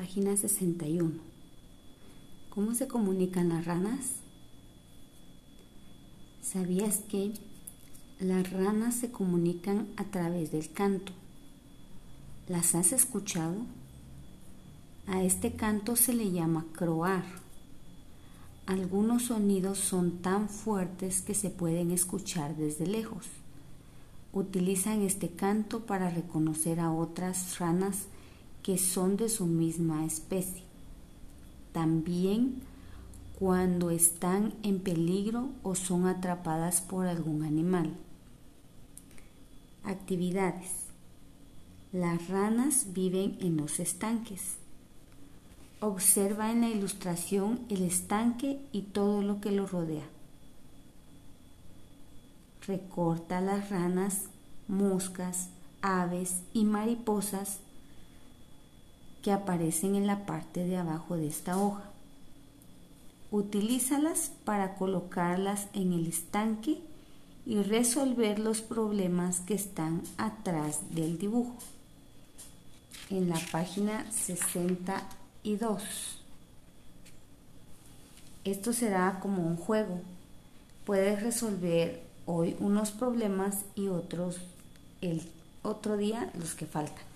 Página 61. ¿Cómo se comunican las ranas? ¿Sabías que las ranas se comunican a través del canto? ¿Las has escuchado? A este canto se le llama croar. Algunos sonidos son tan fuertes que se pueden escuchar desde lejos. Utilizan este canto para reconocer a otras ranas que son de su misma especie. También cuando están en peligro o son atrapadas por algún animal. Actividades. Las ranas viven en los estanques. Observa en la ilustración el estanque y todo lo que lo rodea. Recorta las ranas, moscas, aves y mariposas que aparecen en la parte de abajo de esta hoja. Utilízalas para colocarlas en el estanque y resolver los problemas que están atrás del dibujo. En la página 62. Esto será como un juego. Puedes resolver hoy unos problemas y otros el otro día los que faltan.